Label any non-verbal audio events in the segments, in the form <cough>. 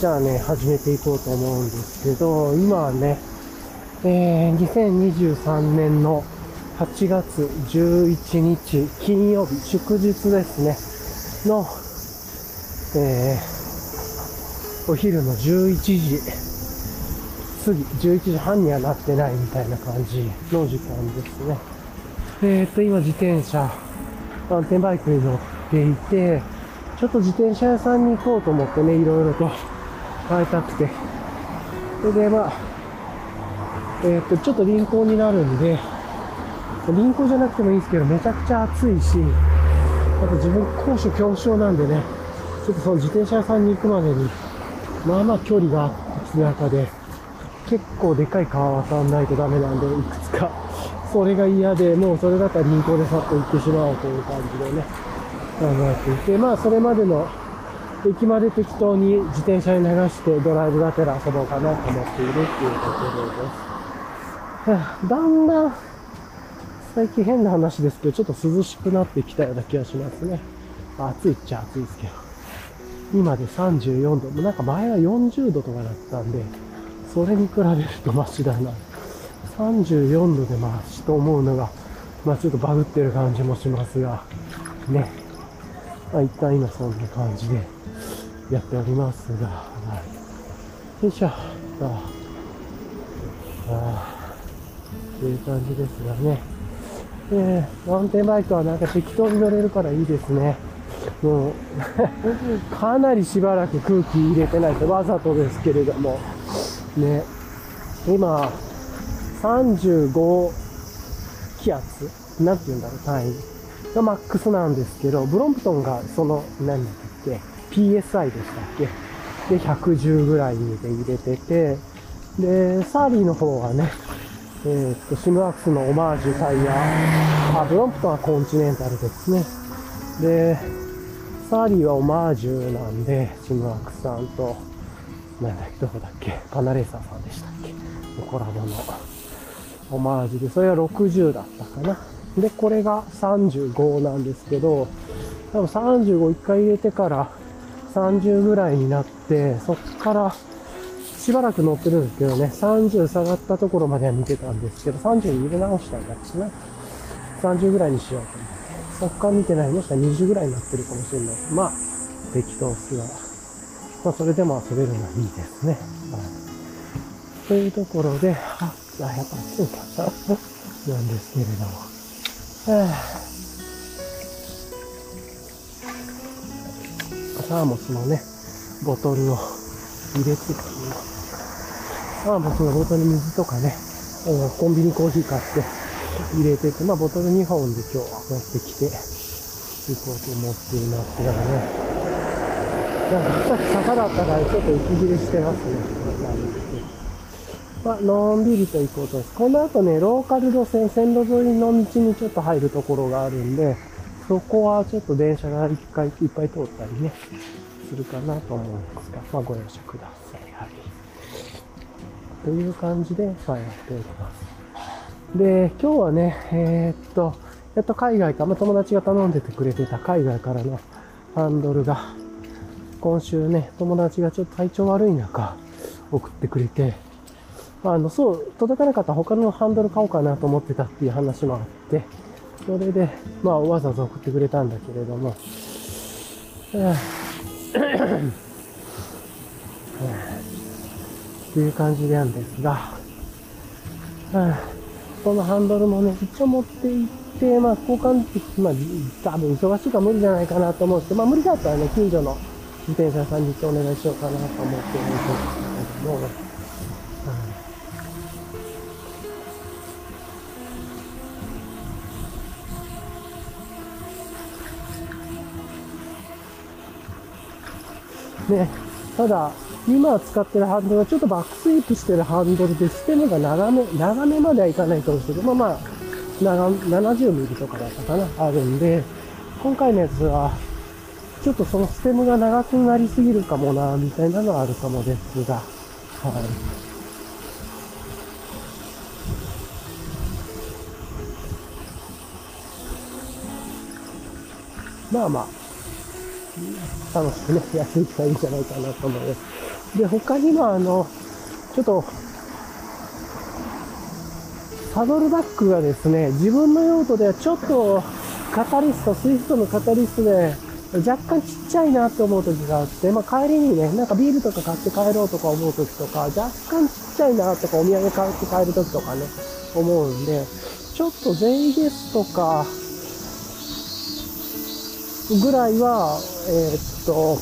じゃあね、始めていこうと思うんですけど、今はね、えー、2023年の8月11日金曜日、祝日ですね、の、えー、お昼の11時過ぎ、11時半にはなってないみたいな感じの時間ですね。えーと、今自転車、マウンテンバイクに乗っていて、ちょっと自転車屋さんに行こうと思ってね、いろいろと変えたくて。それで、まあ、えっ、と、ちょっと輪行になるんで、輪行じゃなくてもいいんですけど、めちゃくちゃ暑いし、あと自分高所恐怖症なんでね、ちょっとその自転車屋さんに行くまでに、まあまあ距離があって中で、結構でかい川渡んないとダメなんで、いくつか。それが嫌で、もうそれだったら輪行でさっと行ってしまおうという感じでね、考えていて、まあそれまでの駅まで適当に自転車に流してドライブがてら遊ぼうかなと思っているっていうところです。だんだん最近変な話ですけど、ちょっと涼しくなってきたような気がしますね。暑いっちゃ暑いですけど。今で34度。なんか前は40度とかだったんで、それに比べるとマシだな。34度でマシと思うのが、まあちょっとバグってる感じもしますが、ね。まあ一旦今そんな感じでやっておりますが、はい。よいしょ。ああという感じですがね。えー、マウンテンバイクはなんか適当に乗れるからいいですね。もう、<laughs> かなりしばらく空気入れてないとわざとですけれども、ね。今、35気圧なんて言うんだろう、単位がマックスなんですけど、ブロンプトンがその、何だっけ、PSI でしたっけ？で、110ぐらいで入れてて、で、サーリーの方はね、えーっと、シムワークスのオマージュタイヤ、あ、ブロンプトはコンチネンタルですね。で、サーリーはオマージュなんで、シムワークスさんと、なんだっけ、どこだっけ、パナレーサーさんでしたっけ、コラボのオマージュで、それは60だったかな。で、これが35なんですけど、多分35一回入れてから30ぐらいになって、そっからしばらく乗ってるんですけどね、30下がったところまでは見てたんですけど、30に入れ直したんだっけな。30ぐらいにしようと思って。そっから見てない。もしかしたら20ぐらいになってるかもしれない。まあ、適当っすが。まあ、それでも遊べるのはいいですね。はい。というところで、あ、あやっぱ暑いかな。なんですけれども。はあサーモスのね、ボトルを入れてたね。サーモスのボトルに水とかね、コンビニコーヒー買って入れてて、まあボトル2本で今日持ってきて行こうと思っていますがね。なんかさっき坂だったからちょっと息切れしてますね。なんですけどまあ、のんびりと行こうとです。この後ね、ローカル路線、線路沿いの道にちょっと入るところがあるんで、そこはちょっと電車が一回いっぱい通ったりね、するかなと思うんですが、まあご容赦ください。はい。という感じで、まあやっております。で、今日はね、えーっと、やっと海外か、まあ友達が頼んでてくれてた海外からのハンドルが、今週ね、友達がちょっと体調悪い中、送ってくれて、あの、そう、届かなかった他のハンドル買おうかなと思ってたっていう話もあって、それで、まあ、わざわざ送ってくれたんだけれども、はあっていう感じなんですが、このハンドルもね、一応持って行って、まあ、交換でき、まあ、多分忙しいから無理じゃないかなと思うんですけど、まあ、無理だったらね、近所の自転車屋さんに行ってお願いしようかなと思ってるんですけども、ね、ただ、今使ってるハンドルはちょっとバックスイープしてるハンドルで、ステムが長め、長めまではいかないと思うんですけど、まあまあ、長70ミリとかだったかな、あるんで、今回のやつは、ちょっとそのステムが長くなりすぎるかもな、みたいなのはあるかもですが、はい。まあまあ、楽しくね、やっていけばいいんじゃないかなと思います。で、他にもあの、ちょっと、サドルバッグがですね、自分の用途ではちょっとカタリスト、スイフトのカタリストで若干ちっちゃいなって思う時があって、まあ帰りにね、なんかビールとか買って帰ろうとか思う時とか、若干ちっちゃいなとかお土産買って帰る時とかね、思うんで、ちょっと Zeitgeist とか、ぐらいは、えー、っと、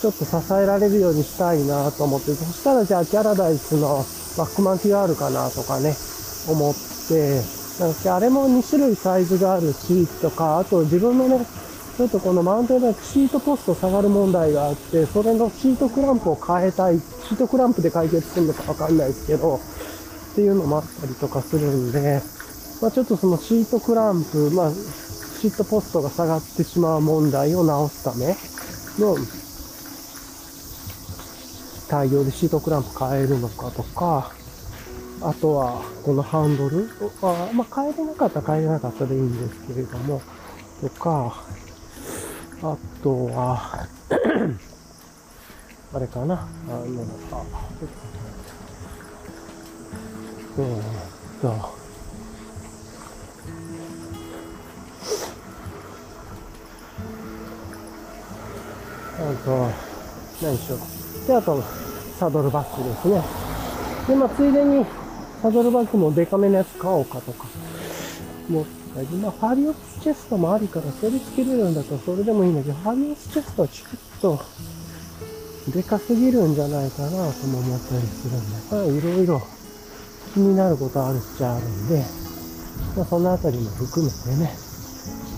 ちょっと支えられるようにしたいなと思って、そしたらじゃあキャラダイスのバックマン TR かなとかね、思って、なんかあれも2種類サイズがあるし、とか、あと自分のね、ちょっとこのマウンテンバイクシートポスト下がる問題があって、それのシートクランプを変えたい、シートクランプで解決するのかわかんないですけど、っていうのもあったりとかするんで、まあちょっとそのシートクランプ、まあシートポストが下がってしまう問題を直すための対応でシートクランプ変えるのかとか、あとは、このハンドルは、まあ、変えれなかったら変えれなかったでいいんですけれども、とか、あとは <clears throat> あれかな、あの、あ、え、っと、あと、何でしょう。で、あと、サドルバッグですね。で、まあ、ついでに、サドルバッグもデカめのやつ買おうかとか、もったり、ま、ファリオスチェストもありから、それつけれるんだったらそれでもいいんだけど、ファリオスチェストはちょっと、でかすぎるんじゃないかなとも思ったりするんで、まあ、いろいろ気になることあるっちゃあるんで、まあ、そのあたりも含めてね、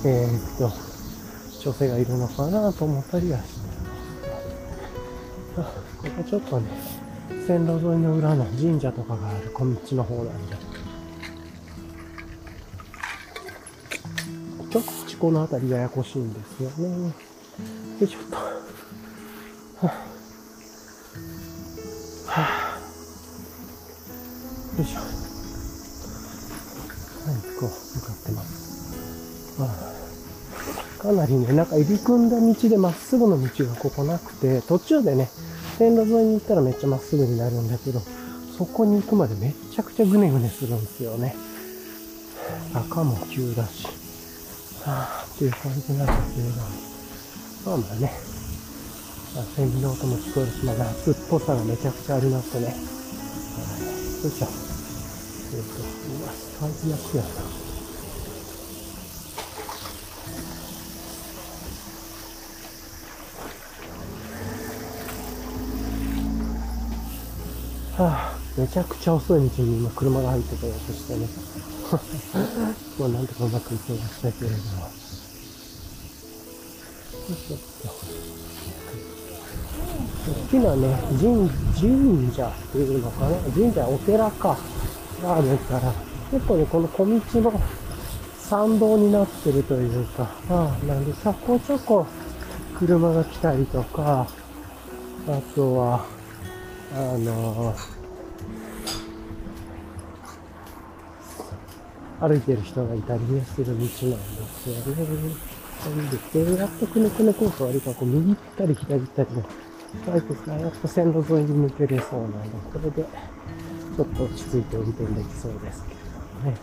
えー、っと、調整がいるのかなと思ったりはしてここちょっとね、線路沿いの裏の神社とかがある小道の方なんで、ちょっとこの辺りややこしいんですよね。よいしょっと。はあ、よいしょ。はい、こう、かなりね、なんか入り組んだ道でまっすぐの道がここなくて、途中でね、線路沿いに行ったらめっちゃまっすぐになるんだけど、そこに行くまでめちゃくちゃグネグネするんですよね。坂も急だし、はぁ、っていう感じなんですけど。まあまあね、まあ、セミの音も聞こえるし、まあ夏っぽさがめちゃくちゃありますね。はい。よいしょ。えっ、ー、と、うわ、最悪やな。はあ、めちゃくちゃ遅い道に今車が入ってこようとしてね。<laughs> まあなんとかうまくいきましたけれども。ちょっと。大きなね、神、神社っていうのかな？神社、お寺か。があるから、結構ね、この小道の参道になってるというか、ああ、なんで、そこちょこ車が来たりとか、あとは、あの歩いてる人がいたりね、する道なんですよね。なんで、やっとくねくねコース割かこう右行ったり左行ったりね、バイクがやっと線路沿いに抜けれそうなんで、これでちょっと落ち着いて運転できそうですけれどもね。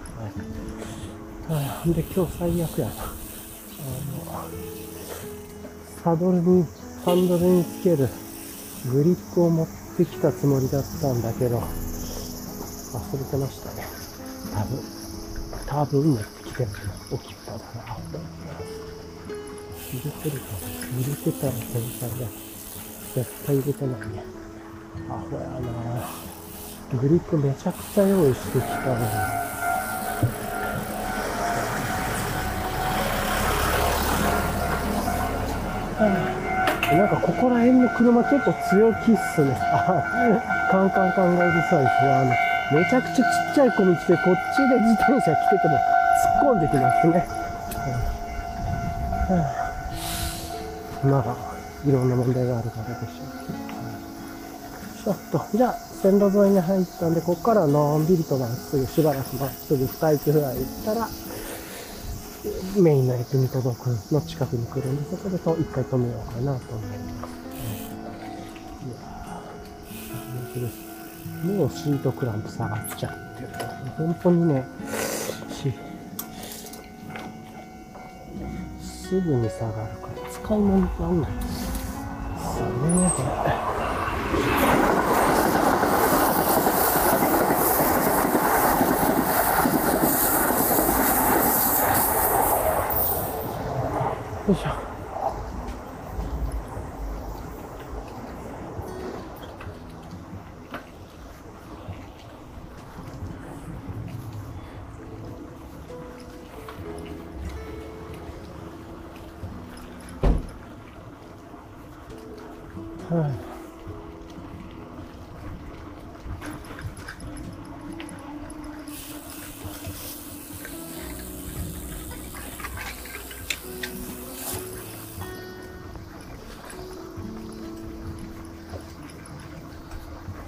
はい。はあ、で、今日最悪やな。あの、サドルに、ハンドルにつけるグリップを持ってってきたつもりだったんだけど、忘れてましたね。多分、多分持ってきてるな。置きっぱだな。入れてるかな入れてたら天才だ。絶対入れてないね。アホやなグリップめちゃくちゃ用意してきたのに。なんかここら辺の車ちょっと強気っすね。あ、<laughs> カンカンカンがうるさいし、あの、めちゃくちゃちっちゃい小道でこっちで自転車来てても突っ込んできますね。うん、まあ、いろんな問題があるからでしょう。ちょっと、じゃあ、線路沿いに入ったんで、ここからのんびりとまっすぐ、しばらくまっすぐスタイクフライ行ったら、メインの駅に届くの近くに来るんで、そこでと一回止めようかなと思います。いやー本当です。もうシートクランプ下がっちゃってる。本当にね、しすぐに下がるから使い物になんない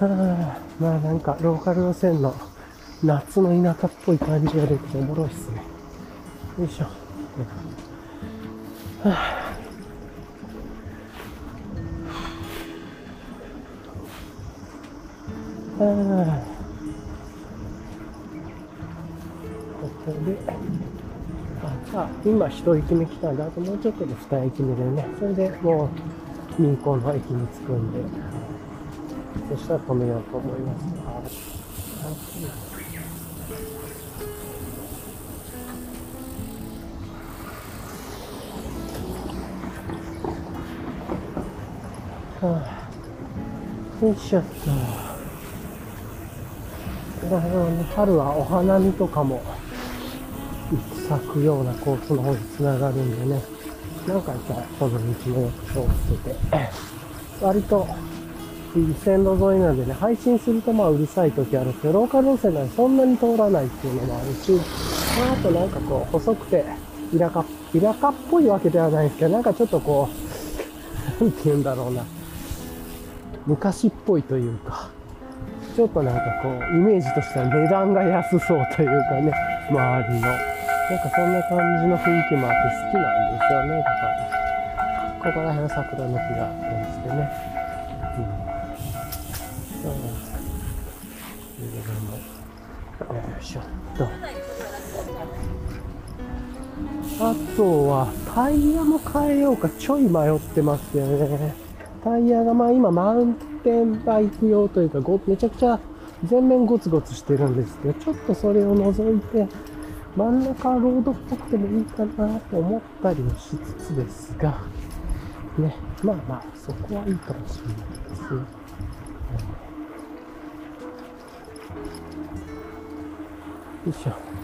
あまあなんかローカル路線の夏の田舎っぽい感じが出てておもろいっすね。よいしょ。はあはあここで、あ、じゃあ、今一駅目来たんで、あともうちょっとで二駅目でね、それでもう民港の駅に着くんで、そしたら止めようと思います。はあ、よいしょっと。この辺はね、春はお花見とかも咲くようなコースの方に繋がるんでね、何回かこの道もよく通ってて、割と線路沿いなんでね、配信するとまあうるさい時あるんですけど、ローカル路線なんでそんなに通らないっていうのもあるし、まあ、あとなんかこう、細くて、田舎、田舎っぽいわけではないですけど、なんかちょっとこう、<laughs> なんて言うんだろうな、昔っぽいというか、ちょっとなんかこう、イメージとしては値段が安そうというかね、周りの。なんかそんな感じの雰囲気もあって好きなんですよね、だから。ここら辺は桜の木があったりしてね。あとは、タイヤも変えようか、ちょい迷ってますよね。タイヤが、まあ今、マウンテンバイク用というか、ごめちゃくちゃ全面ゴツゴツしてるんですけど、ちょっとそれを除いて、真ん中ロードっぽくてもいいかなと思ったりもしつつですが、ね、まあまあ、そこはいいかもしれないですね。よいしょ。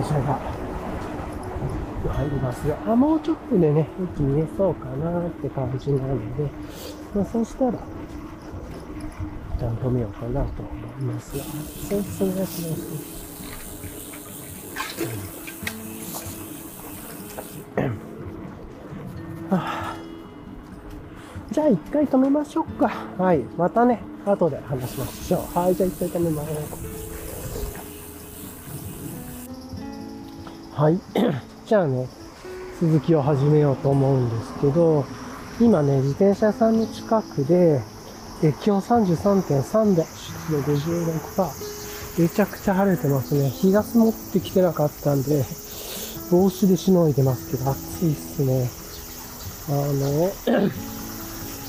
電車が入りますが、あ、もうちょっとでね、駅見えそうかなって感じなので、まあ、そうしたら、一旦止めようかなと思いますが、そうですね、そうですはあじゃあ一回止めましょうか。はい。またね、後で話しましょう。はい。じゃあ一回止めます。はい。<coughs> じゃあね、続きを始めようと思うんですけど、今ね、自転車屋さんの近くで、え気温33.3度、湿度56%。めちゃくちゃ晴れてますね。日が持ってきてなかったんで、帽子でしのいでますけど、暑いっすね。あの、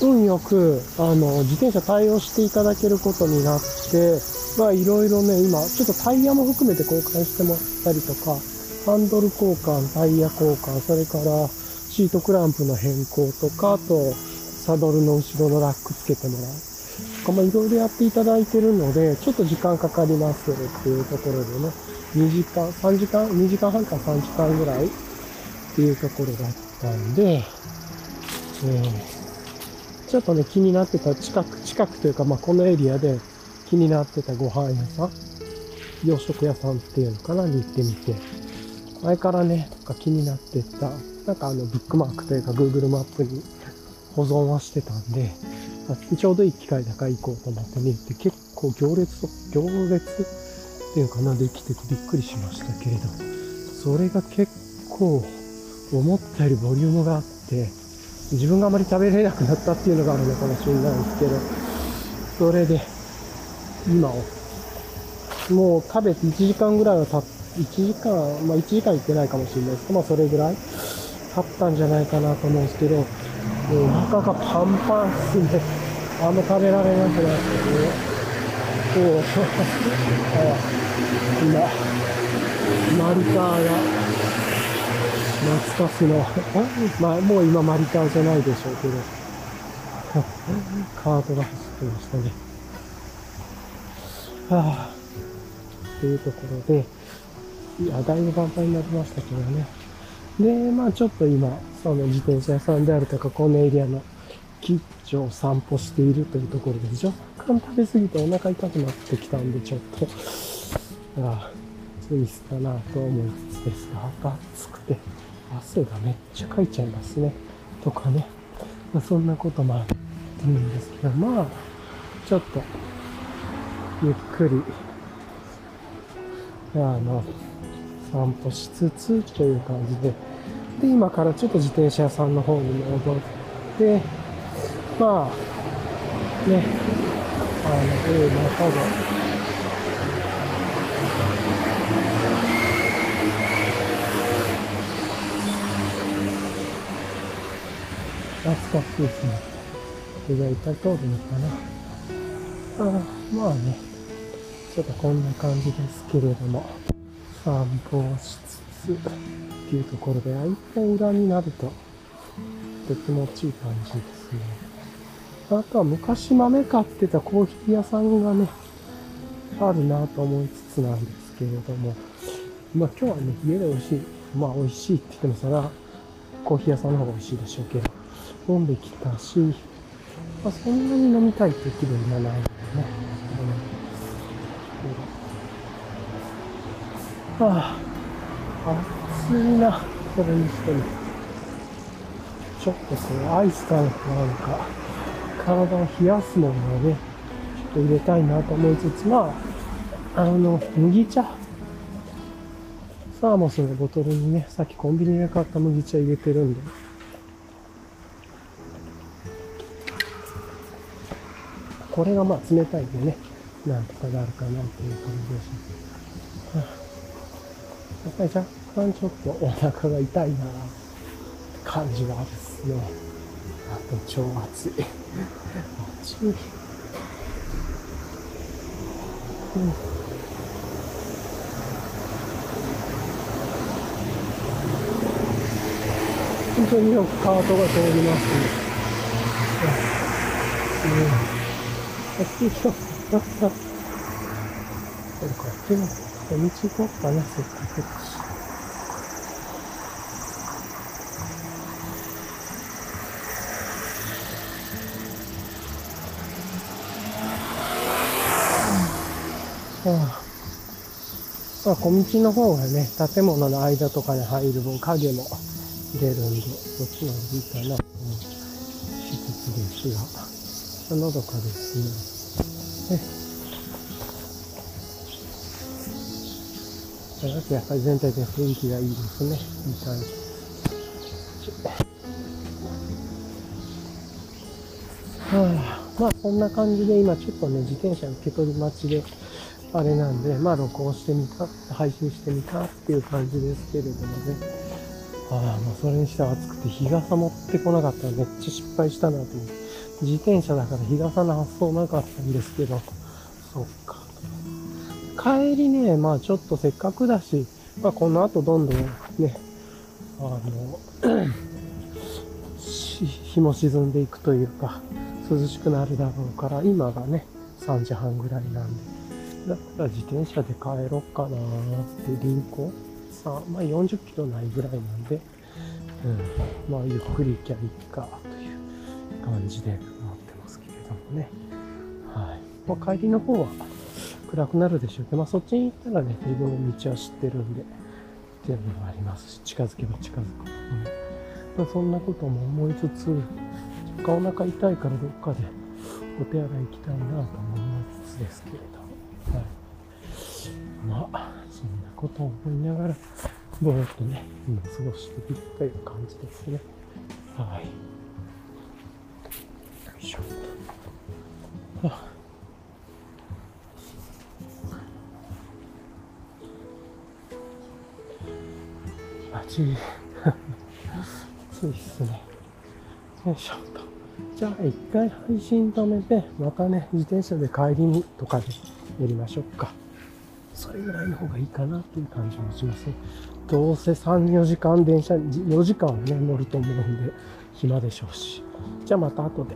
<coughs> 運よく、あの、自転車対応していただけることになって、まあいろいろね、今、ちょっとタイヤも含めて交換してもらったりとか、ハンドル交換、タイヤ交換、それからシートクランプの変更とか、あと、サドルの後ろのラックつけてもらう。とか、まあいろいろやっていただいてるので、ちょっと時間かかりますっていうところでね、2時間、3時間、2時間半か3時間ぐらいっていうところだったんで、えーちょっとね、気になってた近く、近くというか、まあ、このエリアで気になってたご飯屋さん、洋食屋さんっていうのかなに行ってみて、前からね、なんか気になってたなんかあの、ブックマークというか Google マップに保存はしてたんで、ちょうどいい機会だから行こうと思って見て、結構行列と、行列っていうかな、できててびっくりしましたけれど、それが結構思ったよりボリュームがあって、自分があまり食べれなくなったっていうのがあるのかもしれないですけど、それで、今を、もう食べて1時間ぐらいは経っ1時間、まあ1時間行ってないかもしれないですけど、まあそれぐらい経ったんじゃないかなと思うんですけど、もうお腹がパンパンですね。あんま食べられなくなってね。こう、<laughs> あ今、マリカーが、懐かしの、まあもう今マリカーじゃないでしょうけど、カートが走ってましたね。はぁ、というところで、いや、だいぶパンパンになりましたけどね。で、まあちょっと今、その自転車屋さんであるとか、このエリアのキッチを散歩しているというところで、若干食べ過ぎてお腹痛くなってきたんで、ちょっと、ああ、ツイスかなと思いつつですが、暑くて、汗がめっちゃかいちゃいますね。とかね。まあ、そんなこともあるんですけど、まあ、ちょっと、ゆっくり、あの、散歩しつつという感じで、で、今からちょっと自転車屋さんの方に戻って、まあ、ね、あの、えー、中で、懐かしいですね。手が痛い通るのかな。あまあね、ちょっとこんな感じですけれども。散歩をしつつっていうところで、あ、一回裏になると、と気持ちいい感じですね。あとは昔豆買ってたコーヒー屋さんがね、あるなと思いつつなんですけれども、まあ今日はね、家で美味しい。まあ美味しいって言ってもそれはコーヒー屋さんの方が美味しいでしょうけど、飲んできたし、まあそんなに飲みたいっていう気分じゃないのでね。はあ、暑いな、それにしても。ちょっとこう、アイスかなんか、体を冷やすものをね、ちょっと入れたいなと思いつつ、まあ、あの、麦茶。サーモスのボトルにね、さっきコンビニで買った麦茶入れてるんで、これがまあ冷たいんでね、なんとかなるかなっていう感じです。やっぱり若干ちょっとお腹が痛いな感じがあるっすね。あと超暑い。暑い。うん。本当によくカートが通りますね。うん。こっち行こう。こっちも。道行こうかな、せっかくだし。まあ、小道の方がね、建物の間とかに入る分、影も出るんで、そっちの方がいいかなと思いつつですが、のどかですね。やっぱり全体的に雰囲気がいいですね。いい感じ。はあ、まあこんな感じで今ちょっとね、自転車受け取り待ちで、あれなんで、まあ録音してみた、配信してみたっていう感じですけれどもね。ああ、もうそれにしては暑くて日傘持ってこなかったらめっちゃ失敗したなと思って。自転車だから日傘の発想なかったんですけど、そっか。帰りね、まあちょっとせっかくだし、まあこの後どんどんね、あの、<coughs> 日も沈んでいくというか、涼しくなるだろうから、今がね、3時半ぐらいなんで、だったら自転車で帰ろっかなーって輪行さまあ40キロないぐらいなんで、うん、まあゆっくり行きゃいいかという感じで思ってますけれどもね。はい。まあ、帰りの方は、暗くなるでしょうけど、まあ、そっちに行ったらね、自分の道は知ってるんで、っていうのもありますし、近づけば近づくほどね。とそんなことも思いつつ、お腹痛いからどっかでお手洗い行きたいなと思いつつですけれど、はい。まあ、そんなことを思いながら、ぼーっとね、今過ごしているという感じですね。はい。よいしょ。あ暑い。暑いっすね。よいしょと。じゃあ、一回配信止めて、またね、自転車で帰りにとかでやりましょうか。それぐらいの方がいいかなっていう感じもしますね。どうせ3、4時間電車、4時間ね、乗ると思うんで、暇でしょうし。じゃあまた後で。